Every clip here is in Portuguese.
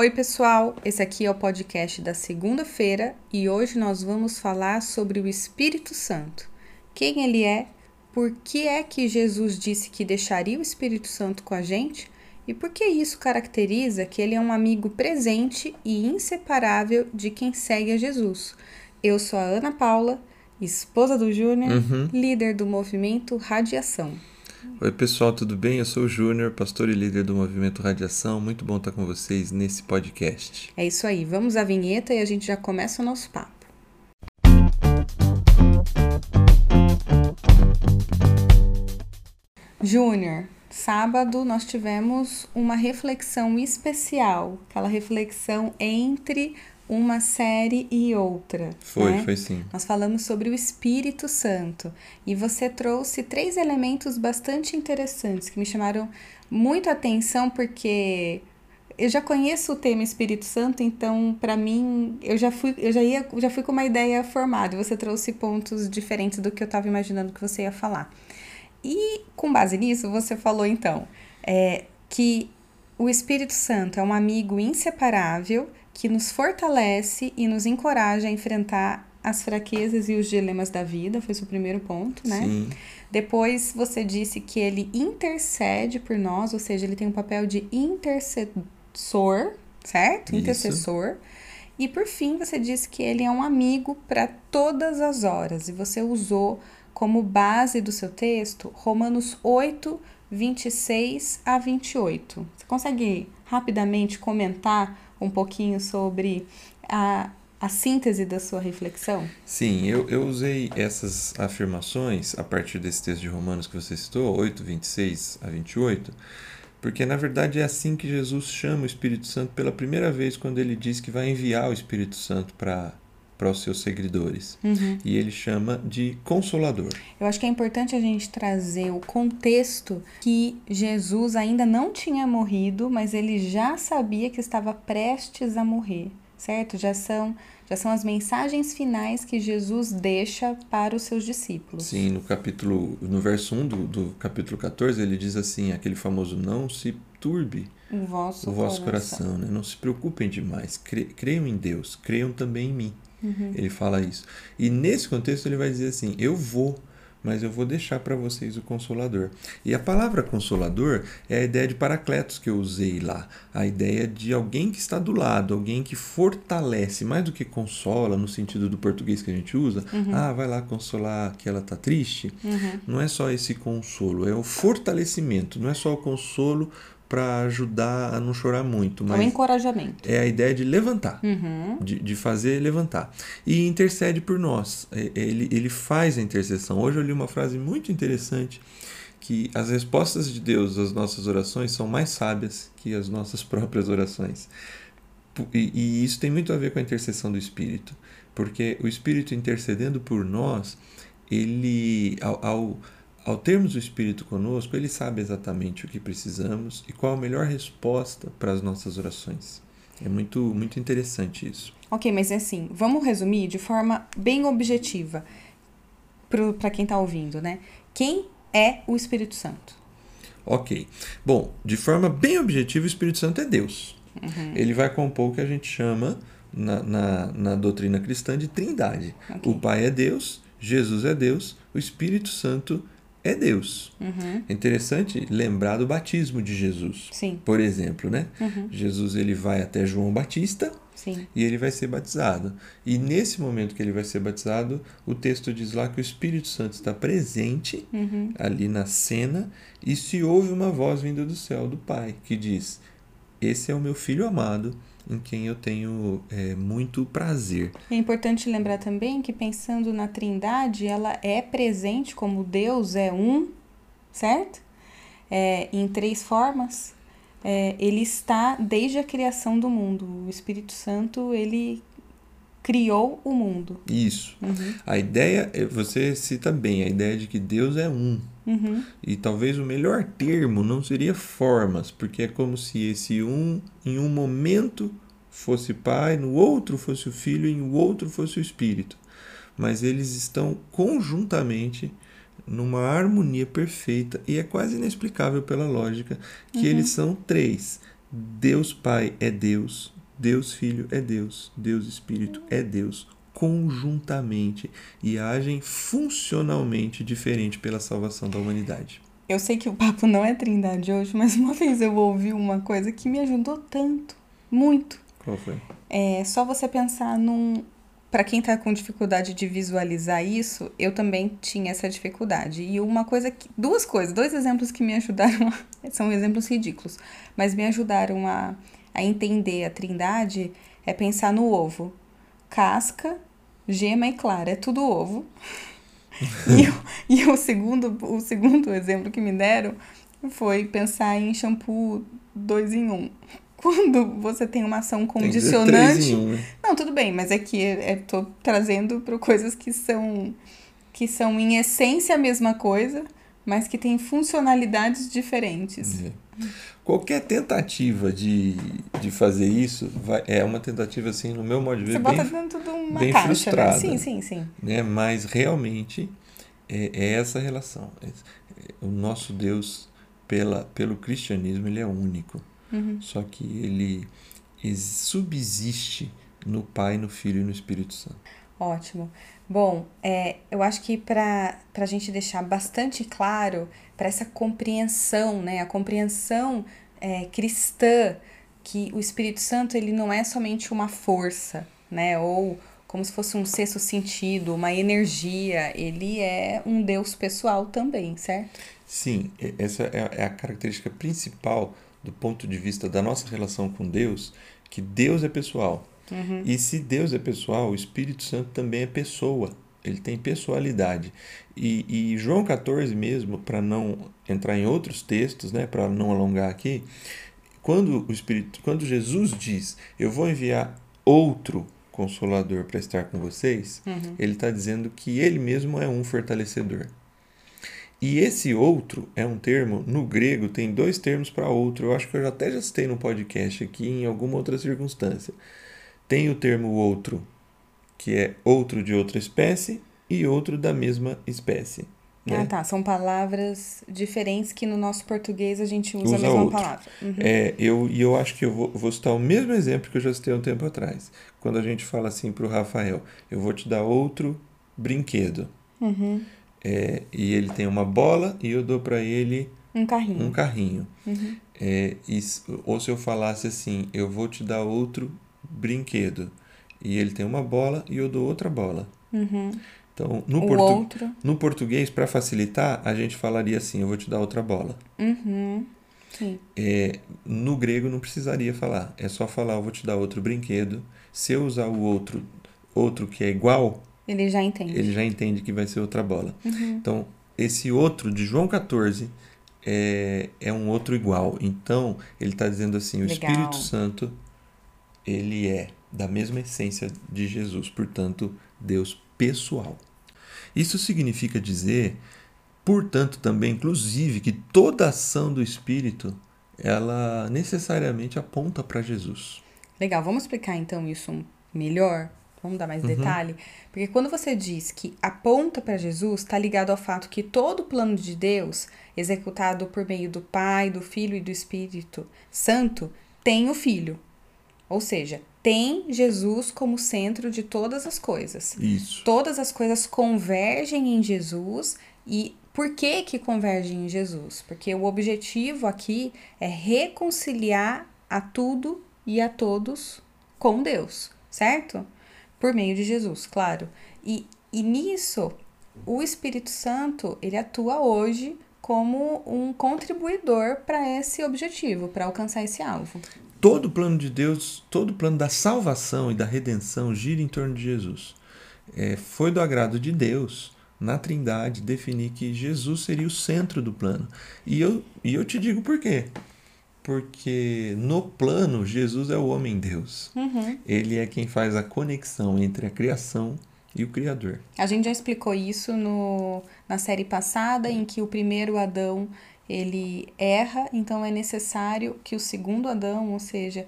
Oi, pessoal! Esse aqui é o podcast da segunda-feira e hoje nós vamos falar sobre o Espírito Santo. Quem ele é, por que é que Jesus disse que deixaria o Espírito Santo com a gente e por que isso caracteriza que ele é um amigo presente e inseparável de quem segue a Jesus. Eu sou a Ana Paula, esposa do Júnior, Uhum. líder do movimento Radiação. Oi pessoal, tudo bem? Eu sou o Júnior, pastor e líder do Movimento Radiação. Muito bom estar com vocês nesse podcast. É isso aí, vamos à vinheta e a gente já começa o nosso papo. Júnior, sábado nós tivemos uma reflexão especial, aquela reflexão entre uma série e outra. Foi, né? foi sim. Nós falamos sobre o Espírito Santo e você trouxe três elementos bastante interessantes que me chamaram muito a atenção porque eu já conheço o tema Espírito Santo, então para mim eu já fui eu já ia já fui com uma ideia formada. Você trouxe pontos diferentes do que eu estava imaginando que você ia falar. E com base nisso você falou então é, que o Espírito Santo é um amigo inseparável que nos fortalece e nos encoraja a enfrentar as fraquezas e os dilemas da vida, foi o seu primeiro ponto, né? Sim, Depois você disse que ele intercede por nós, ou seja, ele tem um papel de intercessor, certo? Isso. Intercessor. E por fim, você disse que ele é um amigo para todas as horas, e você usou como base do seu texto Romanos 8, 26 a 28. Você consegue rapidamente comentar um pouquinho sobre a, a síntese da sua reflexão? sim eu, eu usei essas afirmações a partir desse texto de Romanos que você citou, 8, 26 a 28, porque na verdade é assim que Jesus chama o Espírito Santo pela primeira vez quando ele diz que vai enviar o Espírito Santo para para os seus seguidores. E ele chama de Consolador. Eu acho que é importante a gente trazer o contexto que Jesus ainda não tinha morrido, mas ele já sabia que estava prestes a morrer, certo? Já são, já são as mensagens finais que Jesus deixa para os seus discípulos. Sim, no capítulo, no verso 1 do, do capítulo 14, ele diz assim, aquele famoso não se turbe O vosso, o vosso coração, né? não se preocupem demais, Cre- creiam em Deus, creiam também em mim. Ele fala isso. E nesse contexto ele vai dizer assim, eu vou, mas eu vou deixar para vocês o Consolador. E a palavra Consolador é a ideia de paracletos que eu usei lá, a ideia de alguém que está do lado, alguém que fortalece, mais do que consola, no sentido do português que a gente usa, ah, vai lá consolar que ela tá triste. Não é só esse consolo, é o fortalecimento, não é só o consolo para ajudar a não chorar muito, É um mas encorajamento. é a ideia de levantar, Uhum. de, de fazer levantar. E intercede por nós. Ele, ele faz a intercessão. Hoje eu li uma frase muito interessante que as respostas de Deus às nossas orações são mais sábias que as nossas próprias orações. E, e isso tem muito a ver com a intercessão do Espírito, porque o Espírito intercedendo por nós, ele ao, ao, ao termos o Espírito conosco, ele sabe exatamente o que precisamos e qual a melhor resposta para as nossas orações. É muito, muito interessante isso. Ok, mas assim, vamos resumir de forma bem objetiva para quem está ouvindo, né? Quem é o Espírito Santo? Ok. Bom, de forma bem objetiva, o Espírito Santo é Deus. Ele vai compor o que a gente chama na, na, na doutrina cristã de trindade. Ok. O Pai é Deus, Jesus é Deus, o Espírito Santo é Deus. Uhum. É interessante lembrar do batismo de Jesus. Sim, Por exemplo, né? Uhum. Jesus ele vai até João Batista sim. e ele vai ser batizado. E nesse momento que ele vai ser batizado, o texto diz lá que o Espírito Santo está presente Uhum. ali na cena e se ouve uma voz vinda do céu do Pai que diz: Esse é o meu filho amado em quem eu tenho é, muito prazer. É importante lembrar também que pensando na Trindade, ela é presente como Deus é um, certo? É, em três formas. É, ele está desde a criação do mundo. O Espírito Santo, ele criou o mundo. Isso. Uhum. A ideia, é- você cita bem, a ideia de que Deus é um. Uhum. E talvez o melhor termo não seria formas, porque é como se esse um, em um momento, fosse Pai, no outro fosse o Filho e no outro fosse o Espírito. Mas eles estão conjuntamente numa harmonia perfeita e é quase inexplicável pela lógica que eles são três. Deus Pai é Deus, Deus Filho é Deus, Deus Espírito é Deus, conjuntamente e agem funcionalmente diferente pela salvação da humanidade. Eu sei que o papo não é trindade hoje, mas uma vez eu ouvi uma coisa que me ajudou tanto, muito. Qual foi? É só você pensar num. Para quem tá com dificuldade de visualizar isso, eu também tinha essa dificuldade. E uma coisa que. Duas coisas, dois exemplos que me ajudaram. A, são exemplos ridículos, mas me ajudaram a, a entender a trindade é pensar no ovo. Casca, gema e clara, é tudo ovo. e, o, e o, segundo, o segundo exemplo que me deram foi pensar em shampoo dois em um. Quando você tem uma ação condicionante. Um, né? Não, tudo bem, mas é que é, tô trazendo para coisas que são que são em essência a mesma coisa, mas que têm funcionalidades diferentes. É. Qualquer tentativa de, de fazer isso vai, é uma tentativa, assim, no meu modo de ver, Você bem, bota dentro de uma bem caixa, frustrada. Né? Sim, sim, sim. Né? Mas realmente é, é essa relação. É, o nosso Deus, pela, pelo cristianismo, ele é único. Uhum. Só que ele subsiste no Pai, no Filho e no Espírito Santo. Ótimo. Bom, é, eu acho que para a gente deixar bastante claro, para essa compreensão, né, a compreensão é, cristã, que o Espírito Santo ele não é somente uma força, né, ou como se fosse um sexto sentido, uma energia, ele é um Deus pessoal também, certo? Sim, essa é a característica principal do ponto de vista da nossa relação com Deus, que Deus é pessoal. Uhum. E se Deus é pessoal, o Espírito Santo também é pessoa. Ele tem pessoalidade. E, e João 14 mesmo, para não entrar em outros textos, né, para não alongar aqui, quando o Espírito, quando Jesus diz, eu vou enviar outro consolador para estar com vocês, uhum. ele está dizendo que ele mesmo é um fortalecedor. E esse outro é um termo, no grego tem dois termos para outro, eu acho que eu até já citei no podcast aqui em alguma outra circunstância. Tem o termo outro, que é outro de outra espécie, e outro da mesma espécie. Né? Ah, tá. São palavras diferentes que no nosso português a gente usa, usa a mesma outro. palavra. Uhum. É, eu, e eu acho que eu vou, vou citar o mesmo exemplo que eu já citei um tempo atrás. Quando a gente fala assim para o Rafael, eu vou te dar outro brinquedo. Uhum. É, e ele tem uma bola e eu dou para ele um carrinho. Um carrinho. Uhum. É, e, ou se eu falasse assim, eu vou te dar outro brinquedo. E ele tem uma bola e eu dou outra bola. Uhum. Então, no, portu outro. no português, para facilitar, a gente falaria assim: eu vou te dar outra bola. Uhum. É, no grego não precisaria falar, é só falar: eu vou te dar outro brinquedo. Se eu usar o outro, outro que é igual, ele já entende. Ele já entende que vai ser outra bola. Uhum. Então, esse outro de João 14 é, é um outro igual. Então, ele está dizendo assim: o Legal. Espírito Santo, ele é da mesma essência de Jesus, portanto, Deus pessoal. Isso significa dizer, portanto, também, inclusive, que toda ação do Espírito ela necessariamente aponta para Jesus. Legal, vamos explicar então isso melhor? Vamos dar mais Uhum. detalhe? Porque quando você diz que aponta para Jesus, está ligado ao fato que todo o plano de Deus, executado por meio do Pai, do Filho e do Espírito Santo, tem o Filho. Ou seja, tem Jesus como centro de todas as coisas. Isso. Todas as coisas convergem em Jesus e por que que convergem em Jesus? Porque o objetivo aqui é reconciliar a tudo e a todos com Deus, certo? Por meio de Jesus, claro. E, e nisso, o Espírito Santo, ele atua hoje como um contribuidor para esse objetivo, para alcançar esse alvo. Todo o plano de Deus, todo o plano da salvação e da redenção gira em torno de Jesus. É, foi do agrado de Deus, na Trindade, definir que Jesus seria o centro do plano. E eu, e eu te digo por quê. Porque no plano, Jesus é o homem-deus. Uhum. Ele é quem faz a conexão entre a criação e o Criador. A gente já explicou isso no, na série passada, em que o primeiro Adão ele erra, então é necessário que o segundo Adão, ou seja,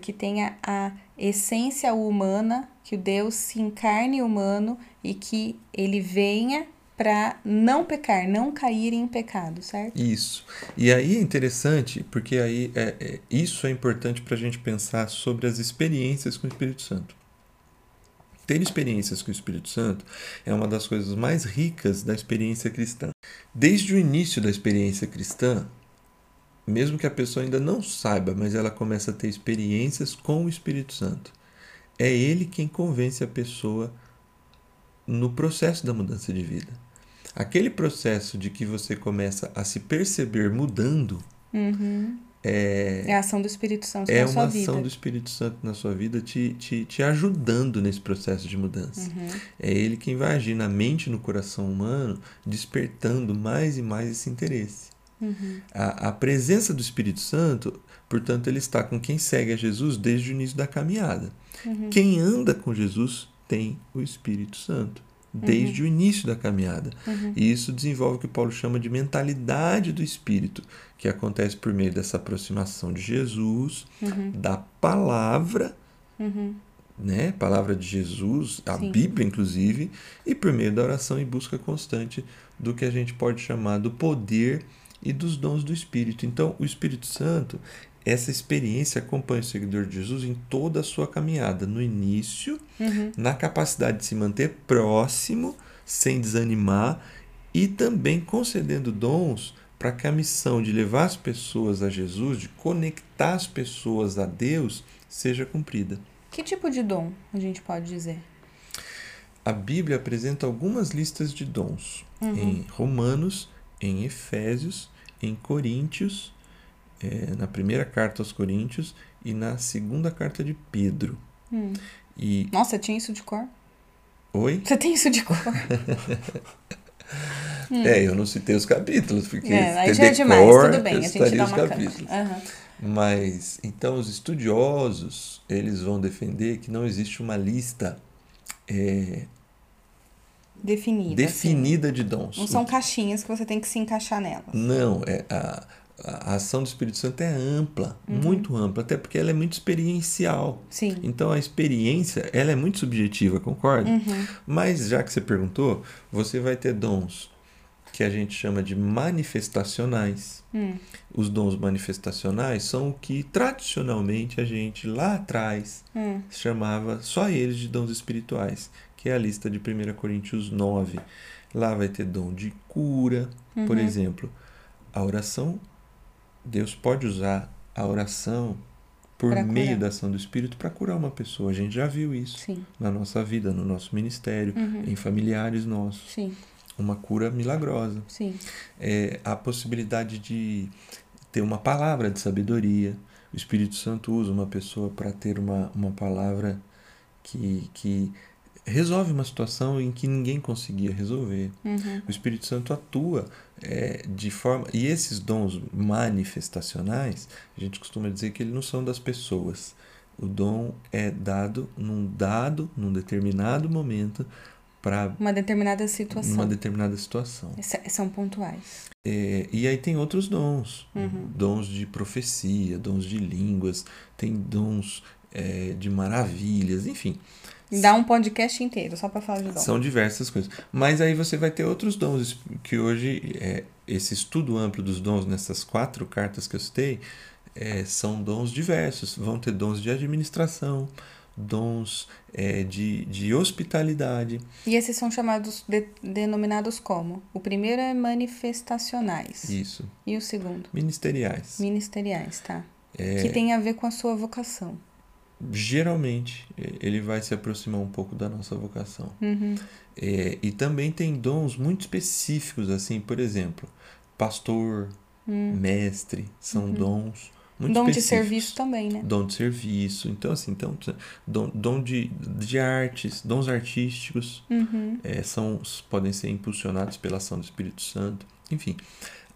que tenha a essência humana, que o Deus se encarne humano e que ele venha para não pecar, não cair em pecado, certo? Isso. E aí é interessante, porque aí é, é isso é importante para a gente pensar sobre as experiências com o Espírito Santo. Ter experiências com o Espírito Santo é uma das coisas mais ricas da experiência cristã. Desde o início da experiência cristã, mesmo que a pessoa ainda não saiba, mas ela começa a ter experiências com o Espírito Santo. É ele quem convence a pessoa no processo da mudança de vida. Aquele processo de que você começa a se perceber mudando uhum. É, é a ação do Espírito Santo é na sua vida. É uma ação do Espírito Santo na sua vida te, te, te ajudando nesse processo de mudança. Uhum. É ele quem vai agir na mente e no coração humano, despertando mais e mais esse interesse. Uhum. A, a presença do Espírito Santo, portanto, ele está com quem segue a Jesus desde o início da caminhada. Uhum. Quem anda com Jesus tem o Espírito Santo desde uhum. o início da caminhada. Uhum. E isso desenvolve o que Paulo chama de mentalidade do espírito, que acontece por meio dessa aproximação de Jesus, uhum. da palavra, uhum. né, palavra de Jesus, a Sim. Bíblia inclusive, e por meio da oração e busca constante do que a gente pode chamar do poder e dos dons do Espírito. Então, o Espírito Santo, essa experiência acompanha o seguidor de Jesus em toda a sua caminhada, no início, uhum. na capacidade de se manter próximo, sem desanimar e também concedendo dons para que a missão de levar as pessoas a Jesus, de conectar as pessoas a Deus, seja cumprida. Que tipo de dom a gente pode dizer? A Bíblia apresenta algumas listas de dons uhum. em Romanos, em Efésios, em Coríntios é, na primeira carta aos Coríntios e na segunda carta de Pedro. Hum. E... Nossa, tinha isso de cor? Oi? Você tem isso de cor? hum. É, eu não citei os capítulos, porque é, aí já é demais, cor, tudo bem, a gente dá uma capítulos. Uhum. Mas, então, os estudiosos, eles vão defender que não existe uma lista é, definida, definida assim. de dons. Não são caixinhas que você tem que se encaixar nelas. Não, é a, a ação do Espírito Santo é ampla, uhum. muito ampla, até porque ela é muito experiencial. Sim. Então a experiência, ela é muito subjetiva, concorda? Uhum. Mas já que você perguntou, você vai ter dons que a gente chama de manifestacionais. Hum. Os dons manifestacionais são o que tradicionalmente a gente lá atrás hum. chamava só eles de dons espirituais, que é a lista de 1 Coríntios 9. Lá vai ter dom de cura, uhum. por exemplo, a oração Deus pode usar a oração por pra meio curar. da ação do Espírito para curar uma pessoa. A gente já viu isso Sim. na nossa vida, no nosso ministério, uhum. em familiares nossos. Sim. Uma cura milagrosa. É, a possibilidade de ter uma palavra de sabedoria. O Espírito Santo usa uma pessoa para ter uma, uma palavra que, que resolve uma situação em que ninguém conseguia resolver. Uhum. O Espírito Santo atua é, de forma. E esses dons manifestacionais, a gente costuma dizer que eles não são das pessoas. O dom é dado num dado, num determinado momento, para uma determinada situação. Uma determinada situação. São pontuais. É, e aí tem outros dons, uhum. dons de profecia, dons de línguas, tem dons é, de maravilhas, enfim. Dá um podcast inteiro só para falar de dons. São diversas coisas. Mas aí você vai ter outros dons, que hoje, é, esse estudo amplo dos dons nessas quatro cartas que eu citei, é, são dons diversos. Vão ter dons de administração, dons é, de, de hospitalidade. E esses são chamados, de, denominados como? O primeiro é manifestacionais. Isso. E o segundo? Ministeriais. Ministeriais, tá. É... Que tem a ver com a sua vocação. Geralmente, ele vai se aproximar um pouco da nossa vocação. Uhum. É, e também tem dons muito específicos, assim, por exemplo, pastor, uhum. mestre, são uhum. dons muito dom específicos. de serviço também, né? Dom de serviço. Então, assim, então, dom, dom de, de artes, dons artísticos, uhum. é, são, podem ser impulsionados pela ação do Espírito Santo. Enfim,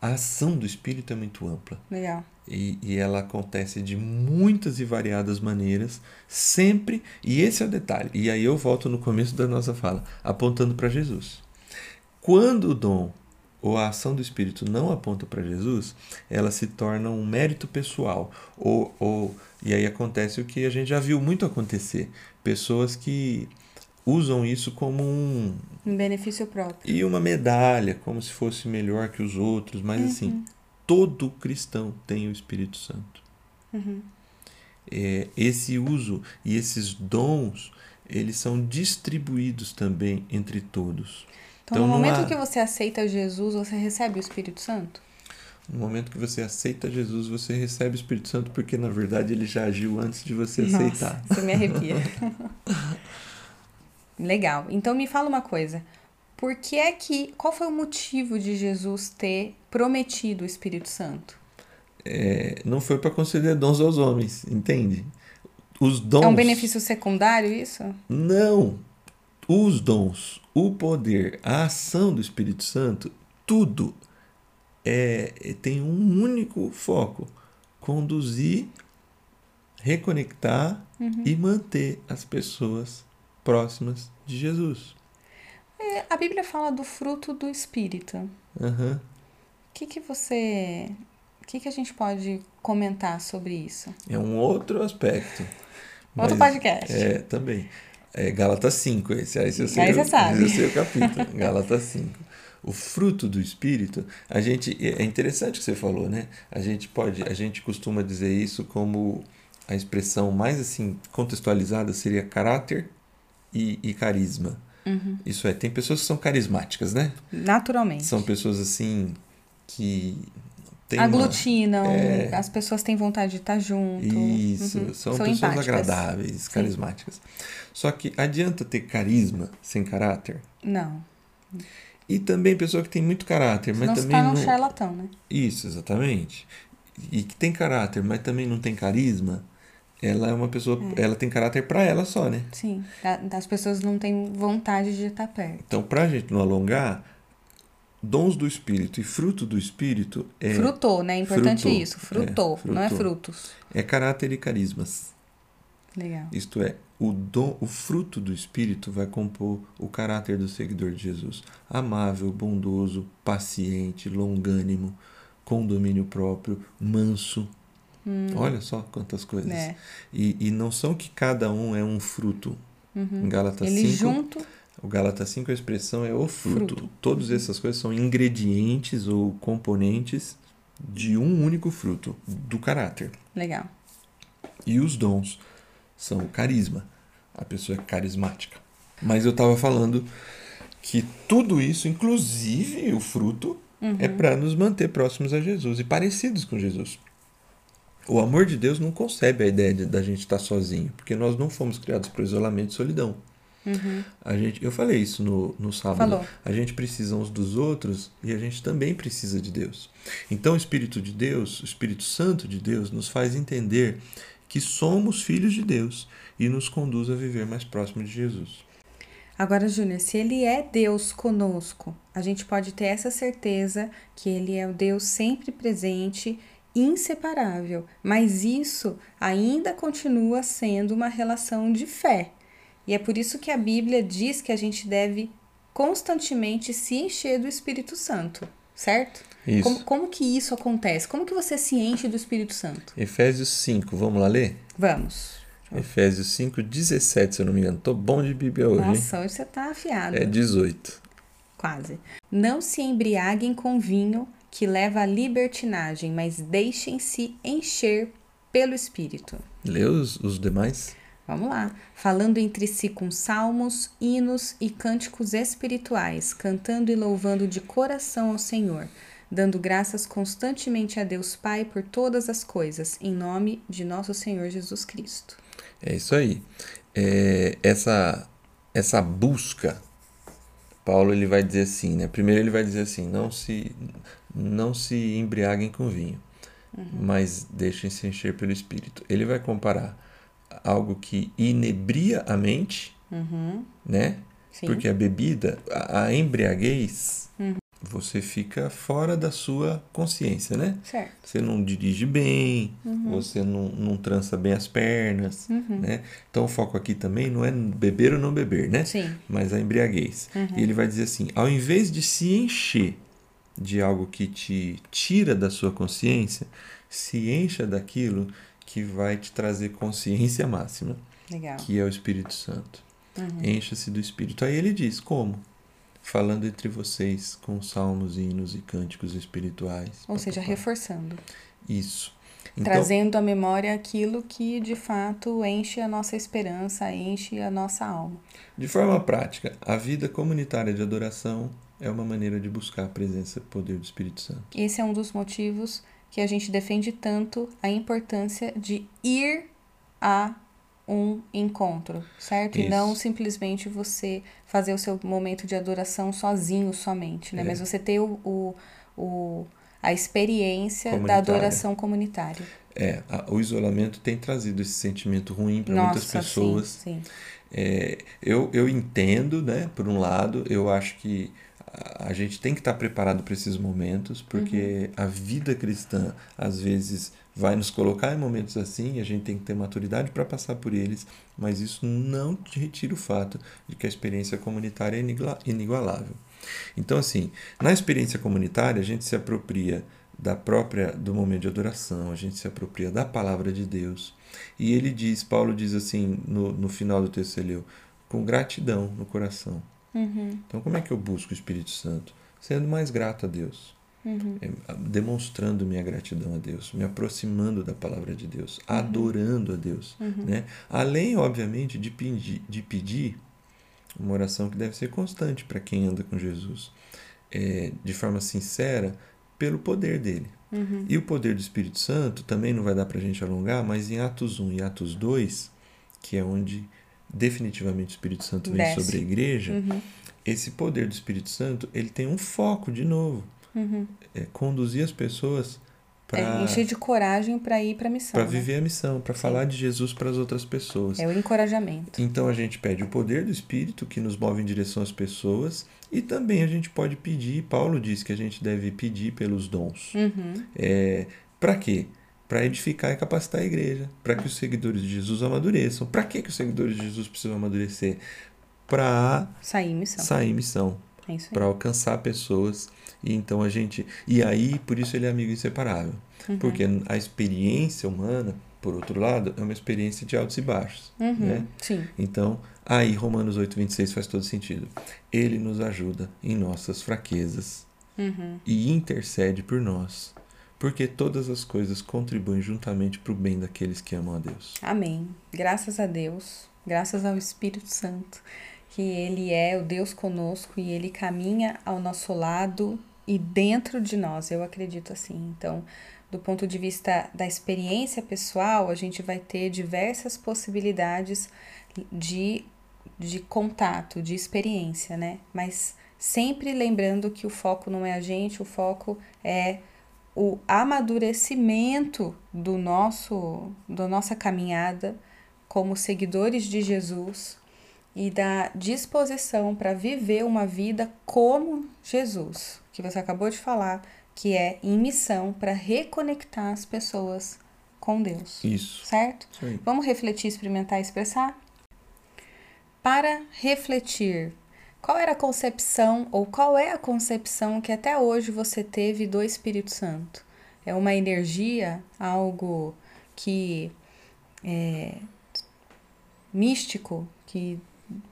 a ação do Espírito é muito ampla. Legal. E, e, ela acontece de muitas e variadas maneiras, sempre, e esse é o detalhe, e aí eu volto no começo da nossa fala, apontando para Jesus. Quando o dom ou a ação do Espírito não aponta para Jesus, ela se torna um mérito pessoal. Ou, ou, e aí acontece o que a gente já viu muito acontecer: pessoas que usam isso como um Um benefício próprio. e uma medalha, como se fosse melhor que os outros, mas assim, todo cristão tem o Espírito Santo. É, esse uso e esses dons, eles são distribuídos também entre todos. Então, no não momento há- que você aceita Jesus, você recebe o Espírito Santo? No momento que você aceita Jesus, você recebe o Espírito Santo, porque na verdade ele já agiu antes de você Nossa, aceitar. Você me arrepia. Legal. Então me fala uma coisa. Por que é que. Qual foi o motivo de Jesus ter prometido o Espírito Santo? É, não foi para conceder dons aos homens, entende? Os dons. É um benefício secundário isso? Não. Os dons, o poder, a ação do Espírito Santo, tudo é, é- tem um único foco: conduzir, reconectar e manter as pessoas próximas de Jesus. É, A Bíblia fala do fruto do Espírito. Aham. O que, que você. O que, que a gente pode comentar sobre isso? É um outro aspecto. Outro podcast. É, também. É Gálatas 5, esse. Aí você, Aí você sabe. Esse é o capítulo. Gálatas 5. O fruto do Espírito, a gente. É interessante o que você falou, né? A gente pode. A gente costuma dizer isso como a expressão mais assim contextualizada seria caráter e, e carisma. Uhum. Isso é, tem pessoas que são carismáticas, né? Naturalmente. São pessoas assim que tem uma- Aglutinam, É. as pessoas têm vontade de estar junto. Isso, Uhum. são, pessoas empáticas. agradáveis, carismáticas. Só que adianta ter carisma sem caráter? Não. E também pessoa que tem muito caráter, mas se também torna um não. charlatão, né? Isso, exatamente. E que tem caráter, mas também não tem carisma. Ela é uma pessoa, ela tem caráter pra ela só, né? Sim. As pessoas não têm vontade de estar perto. Então, pra gente não alongar, dons do espírito e fruto do espírito é frutou, né? É importante frutou, isso. Frutou, é, não é frutou. frutos. é caráter e carismas. Legal. Isto é, o dom, o fruto do Espírito vai compor o caráter do seguidor de Jesus. Amável, bondoso, paciente, longânimo, com domínio próprio, manso. Olha só quantas coisas. Hum. É. E, e não são que cada um é um fruto. Em Gálatas Ele 5, junto. o Gálatas 5 a expressão é o fruto. Fruto. Todas essas coisas são ingredientes ou componentes de um único fruto, do caráter. Legal. E os dons são o carisma. A pessoa é carismática. Mas eu estava falando que tudo isso, inclusive o fruto, é para nos manter próximos a Jesus e parecidos com Jesus. O amor de Deus não concebe a ideia de, da gente estar sozinho, porque nós não fomos criados para isolamento e solidão. A gente, eu falei isso no, no sábado. Falou. A gente precisa uns dos outros e a gente também precisa de Deus. Então, o Espírito de Deus, o Espírito Santo de Deus, nos faz entender que somos filhos de Deus e nos conduz a viver mais próximo de Jesus. Agora, Júnior, se ele é Deus conosco, a gente pode ter essa certeza que ele é o Deus sempre presente, inseparável. Mas isso ainda continua sendo uma relação de fé. E é por isso que a Bíblia diz que a gente deve constantemente se encher do Espírito Santo, certo? Isso. Como, como que isso acontece? Como que você se enche do Espírito Santo? Efésios 5, vamos lá ler? Vamos. Efésios 5, 17, se eu não me engano. Tô bom de Bíblia hoje, hein? Nossa, hoje você tá afiado. É 18. Quase. Não se embriaguem com vinho que leva à libertinagem, mas deixem-se encher pelo Espírito. Lê os, os demais? Vamos lá. Falando entre si com salmos, hinos e cânticos espirituais, cantando e louvando de coração ao Senhor, dando graças constantemente a Deus Pai por todas as coisas, em nome de nosso Senhor Jesus Cristo. É isso aí. É, essa, essa busca, Paulo ele vai dizer assim, né? Primeiro ele vai dizer assim, não se, não se embriaguem com vinho, mas deixem-se encher pelo Espírito. Ele vai comparar algo que inebria a mente, né? Sim. Porque a bebida, a, a embriaguez, você fica fora da sua consciência, né? Certo. Você não dirige bem, você não, não trança bem as pernas, né? Então o foco aqui também não é beber ou não beber, né? Sim. Mas a embriaguez. E ele vai dizer assim, ao invés de se encher de algo que te tira da sua consciência, se encha daquilo que vai te trazer consciência máxima, Legal. que é o Espírito Santo. Uhum. Encha-se do Espírito. Aí ele diz: como? Falando entre vocês com salmos, hinos e cânticos espirituais. Ou seja, reforçando. Isso. Então, Trazendo à memória aquilo que de fato enche a nossa esperança, enche a nossa alma. de forma prática, a vida comunitária de adoração é uma maneira de buscar a presença e poder do Espírito Santo. Esse é um dos motivos que a gente defende tanto a importância de ir a um encontro, certo? E Isso. não simplesmente você fazer o seu momento de adoração sozinho somente, né? É. Mas você ter o, o, o- a experiência da adoração comunitária. É, a- o isolamento tem trazido esse sentimento ruim para muitas pessoas. sim, sim. É, eu, eu entendo, né? Por um lado, eu acho que a, gente tem que estar preparado para esses momentos, porque a vida cristã, às vezes, vai nos colocar em momentos assim, e a gente tem que ter maturidade para passar por eles, mas isso não retira o fato de que a experiência comunitária é inigua- inigualável. Então, assim, na experiência comunitária, a gente se apropria da própria do momento de adoração, a gente se apropria da palavra de Deus. E ele diz, Paulo diz assim no, no final do texto você leu, com gratidão no coração. Uhum, Então, como é que eu busco o Espírito Santo? Sendo mais grato a Deus, uhum, é, demonstrando minha gratidão a Deus, me aproximando da palavra de Deus, adorando a Deus. uhum. Né? Além, obviamente, de pedir, de pedir uma oração que deve ser constante para quem anda com Jesus, é, de forma sincera, pelo poder dele. uhum. E o poder do Espírito Santo também não vai dar para a gente alongar, mas em Atos 1 e Atos 2, que é onde definitivamente o Espírito Santo vem Desce. sobre a igreja, Uhum, esse poder do Espírito Santo ele tem um foco, de novo, uhum. é conduzir as pessoas É para encher de coragem para ir para a missão. para né? viver a missão, para falar de Jesus para as outras pessoas. É o encorajamento. Então a gente pede o poder do Espírito que nos move em direção às pessoas e também a gente pode pedir, Paulo diz que a gente deve pedir pelos dons. Uhum. É, para quê? Para edificar e capacitar a igreja, para que os seguidores de Jesus amadureçam. Para que, que os seguidores de Jesus precisam amadurecer? Para Sair missão. sair missão, É para alcançar pessoas. E então a gente. E aí, por isso ele é amigo inseparável. Uhum. Porque a experiência humana, por outro lado, é uma experiência de altos e baixos. Uhum, né? Sim. Então, aí Romanos 8, 26 faz todo sentido. Ele nos ajuda em nossas fraquezas Uhum. e intercede por nós, porque todas as coisas contribuem juntamente para o bem daqueles que amam a Deus. Amém. Graças a Deus, graças ao Espírito Santo, que Ele é o Deus conosco e Ele caminha ao nosso lado e dentro de nós. Eu acredito assim. Então, do ponto de vista da experiência pessoal, a gente vai ter diversas possibilidades de, de contato, de experiência, né? Mas sempre lembrando que o foco não é a gente, o foco é o amadurecimento do nosso da nossa caminhada como seguidores de Jesus e da disposição para viver uma vida como Jesus, que você acabou de falar, que é em missão para reconectar as pessoas com Deus, Isso. certo? Aí. Vamos refletir, experimentar expressar? Para refletir, qual era a concepção ou qual é a concepção que até hoje você teve do Espírito Santo? É uma energia, algo que é místico, que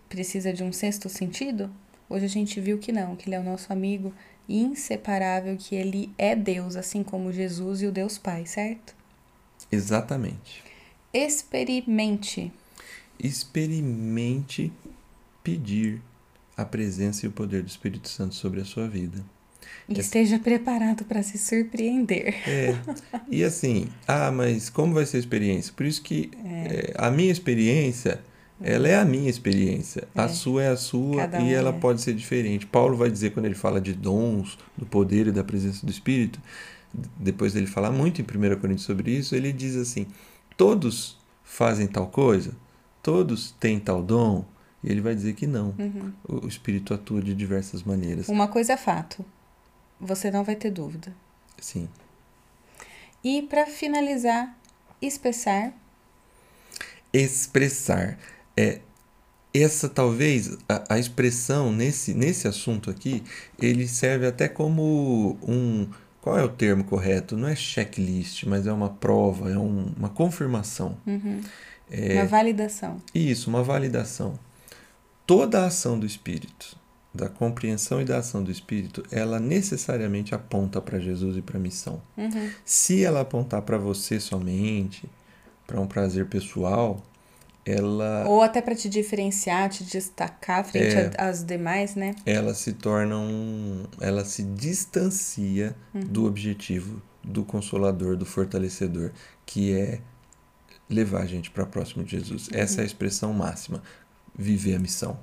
precisa de um sexto sentido? Hoje a gente viu que não, que ele é o nosso amigo inseparável, que ele é Deus, assim como Jesus e o Deus Pai, certo? Exatamente. Experimente. Experimente pedir a presença e o poder do Espírito Santo sobre a sua vida. E esteja preparado para se surpreender. É. E assim, ah, mas como vai ser a experiência? Por isso que é, a minha experiência, ela é a minha experiência. A É. sua é a sua Cada e um ela é. pode ser diferente. Paulo vai dizer quando ele fala de dons, do poder e da presença do Espírito, depois dele falar muito em 1 Coríntios sobre isso, ele diz assim: todos fazem tal coisa, todos têm tal dom. E ele vai dizer que não. Uhum. O Espírito atua de diversas maneiras. Uma coisa é fato. Você não vai ter dúvida. Sim. E para finalizar, expressar. expressar. É, essa talvez a, a expressão nesse, nesse assunto aqui, ele serve até como um. Qual é o termo correto? Não é checklist, mas é uma prova, é um- uma confirmação. Uhum. É, Uma validação. isso, uma validação. Toda a ação do Espírito, da compreensão e da ação do Espírito, ela necessariamente aponta para Jesus e para a missão. Uhum. Se ela apontar para você somente, para um prazer pessoal, ela Ou até para te diferenciar, te destacar frente É. às demais, né? ela se torna um, ela se distancia do objetivo do consolador, do fortalecedor, que é levar a gente para próximo de Jesus. Essa é a expressão máxima, viver a missão.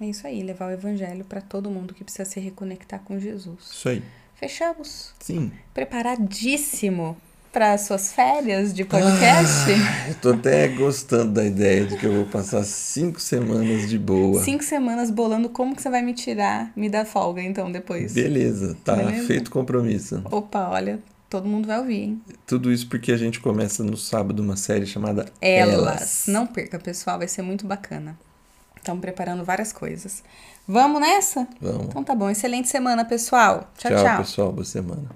É isso aí, levar o evangelho para todo mundo que precisa se reconectar com Jesus. Isso aí. Fechamos. Sim. Preparadíssimo para as suas férias de podcast? Eu tô até gostando da ideia de que eu vou passar cinco semanas de boa. Cinco semanas bolando como que você vai me tirar, me dar folga então depois. Beleza, tá Beleza? feito compromisso. Opa, olha, todo mundo vai ouvir, hein? Tudo isso porque a gente começa no sábado uma série chamada Elas. Não perca, pessoal, vai ser muito bacana. Estamos preparando várias coisas. Vamos nessa? Vamos. Então tá bom. Excelente semana, pessoal. Tchau, tchau, tchau. pessoal. Boa semana.